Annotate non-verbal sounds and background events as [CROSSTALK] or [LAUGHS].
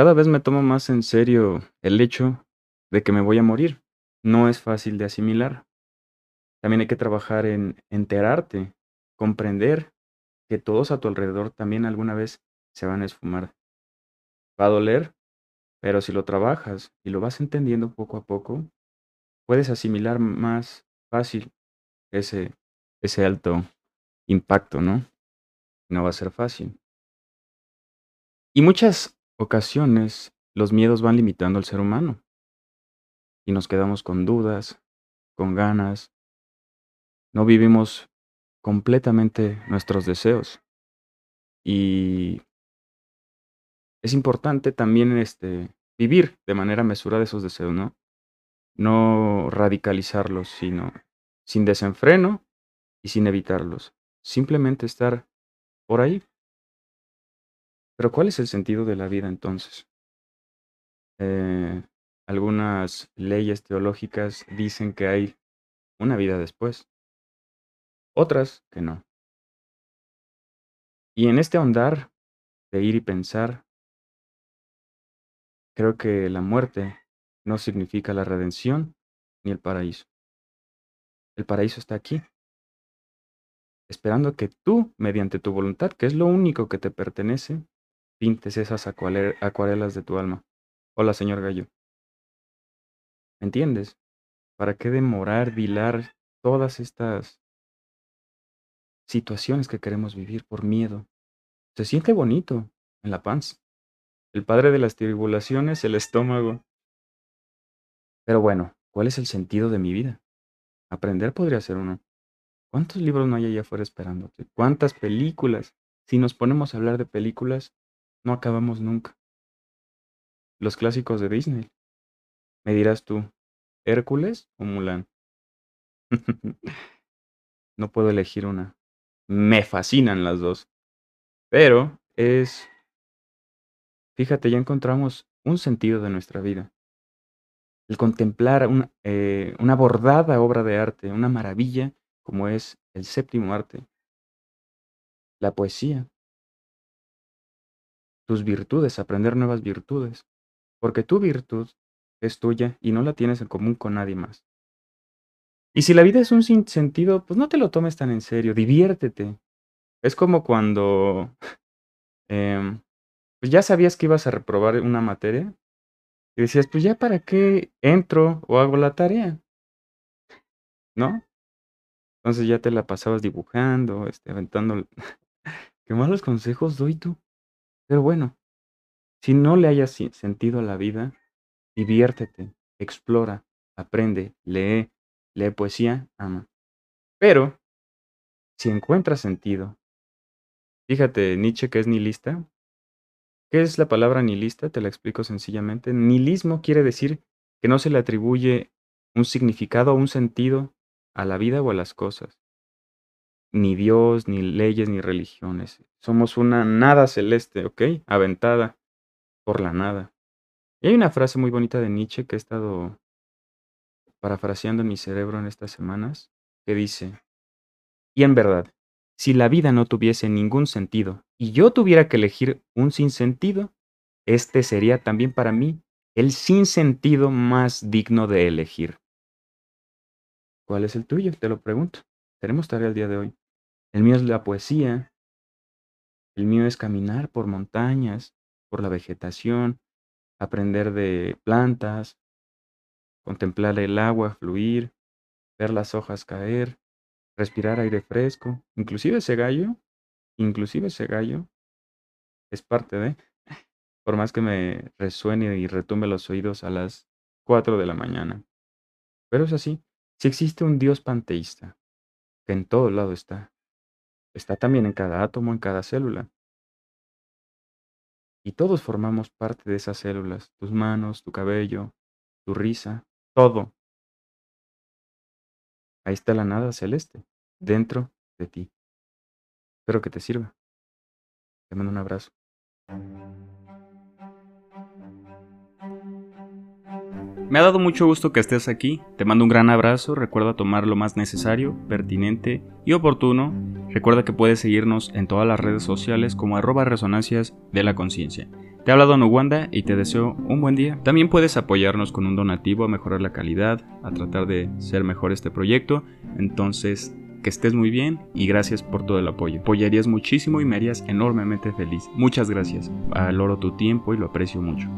cada vez me tomo más en serio el hecho de que me voy a morir. No es fácil de asimilar. También hay que trabajar en enterarte, comprender que todos a tu alrededor también alguna vez se van a esfumar. Va a doler, pero si lo trabajas y lo vas entendiendo poco a poco, puedes asimilar más fácil ese, ese alto impacto, ¿no? No va a ser fácil. Y muchas ocasiones los miedos van limitando al ser humano y nos quedamos con dudas, con ganas, no vivimos completamente nuestros deseos. Y es importante también este, vivir de manera mesurada esos deseos, ¿no? No radicalizarlos, sino sin desenfreno y sin evitarlos. Simplemente estar por ahí. Pero ¿cuál es el sentido de la vida entonces? Eh, algunas leyes teológicas dicen que hay una vida después, otras que no. Y en este ahondar de ir y pensar, creo que la muerte no significa la redención ni el paraíso. El paraíso está aquí, esperando que tú, mediante tu voluntad, que es lo único que te pertenece, pintes esas acuarelas de tu alma. Hola, señor Gallo. ¿Me entiendes? ¿Para qué demorar, dilar todas estas situaciones que queremos vivir por miedo? Se siente bonito en la panza. El padre de las tribulaciones, el estómago. Pero bueno, ¿cuál es el sentido de mi vida? Aprender podría ser uno. ¿Cuántos libros no hay allá afuera esperándote? ¿Cuántas películas? Si nos ponemos a hablar de películas, no acabamos nunca. Los clásicos de Disney. Me dirás tú, ¿Hércules o Mulan? [LAUGHS] no puedo elegir una. Me fascinan las dos. Pero es... Fíjate, ya encontramos un sentido de nuestra vida. El contemplar una, eh, bordada obra de arte, una maravilla como es el séptimo arte, la poesía, tus virtudes, aprender nuevas virtudes, porque tu virtud es tuya y no la tienes en común con nadie más. Y si la vida es un sinsentido, pues no te lo tomes tan en serio, diviértete. Es como cuando [LAUGHS] em, pues ya sabías que ibas a reprobar una materia y decías, pues ya para qué entro o hago la tarea, ¿no? Entonces ya te la pasabas dibujando, este, aventando. [LAUGHS] Qué malos consejos doy tú. Pero bueno, si no le hayas sentido a la vida, diviértete, explora, aprende, lee, lee poesía, ama. Pero, si encuentras sentido, fíjate, Nietzsche que es nihilista. ¿Qué es la palabra nihilista? Te la explico sencillamente. Nihilismo quiere decir que no se le atribuye un significado o un sentido a la vida o a las cosas. Ni Dios, ni leyes, ni religiones. Somos una nada celeste, ¿ok? Aventada por la nada. Y hay una frase muy bonita de Nietzsche que he estado parafraseando en mi cerebro en estas semanas, que dice, y en verdad, si la vida no tuviese ningún sentido y yo tuviera que elegir un sinsentido, este sería también para mí el sinsentido más digno de elegir. ¿Cuál es el tuyo? Te lo pregunto. Tenemos tarea el día de hoy. El mío es la poesía. El mío es caminar por montañas, por la vegetación, aprender de plantas, contemplar el agua fluir, ver las hojas caer, respirar aire fresco, inclusive ese gallo, inclusive ese gallo es parte de, por más que me resuene y retumbe los oídos a las 4 de la mañana. Pero es así, si existe un Dios panteísta, que en todo lado está, está también en cada átomo, en cada célula. Y todos formamos parte de esas células, tus manos, tu cabello, tu risa, todo. Ahí está la nada celeste, dentro de ti. Espero que te sirva. Te mando un abrazo. Me ha dado mucho gusto que estés aquí, te mando un gran abrazo, recuerda tomar lo más necesario, pertinente y oportuno, recuerda que puedes seguirnos en todas las redes sociales como arroba resonancias de la conciencia. Te ha hablado Wanda y te deseo un buen día. También puedes apoyarnos con un donativo a mejorar la calidad, a tratar de ser mejor este proyecto. Entonces, que estés muy bien y gracias por todo el apoyo. Apoyarías muchísimo y me harías enormemente feliz. Muchas gracias. Valoro tu tiempo y lo aprecio mucho.